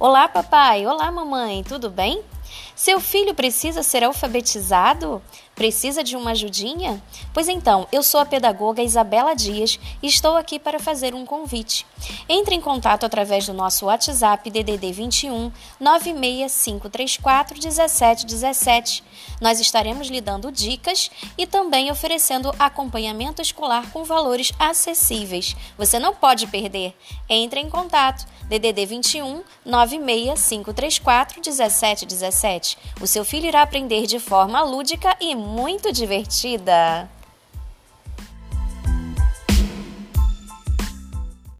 Olá, papai! Olá, mamãe! Tudo bem? Seu filho precisa ser alfabetizado? Precisa de uma ajudinha? Pois então, eu sou a pedagoga Isabela Dias e estou aqui para fazer um convite. Entre em contato através do nosso WhatsApp DDD 21 96534 1717. Nós estaremos lhe dando dicas e também oferecendo acompanhamento escolar com valores acessíveis. Você não pode perder. Entre em contato DDD 21 96534 1717. O seu filho irá aprender de forma lúdica e muito divertida.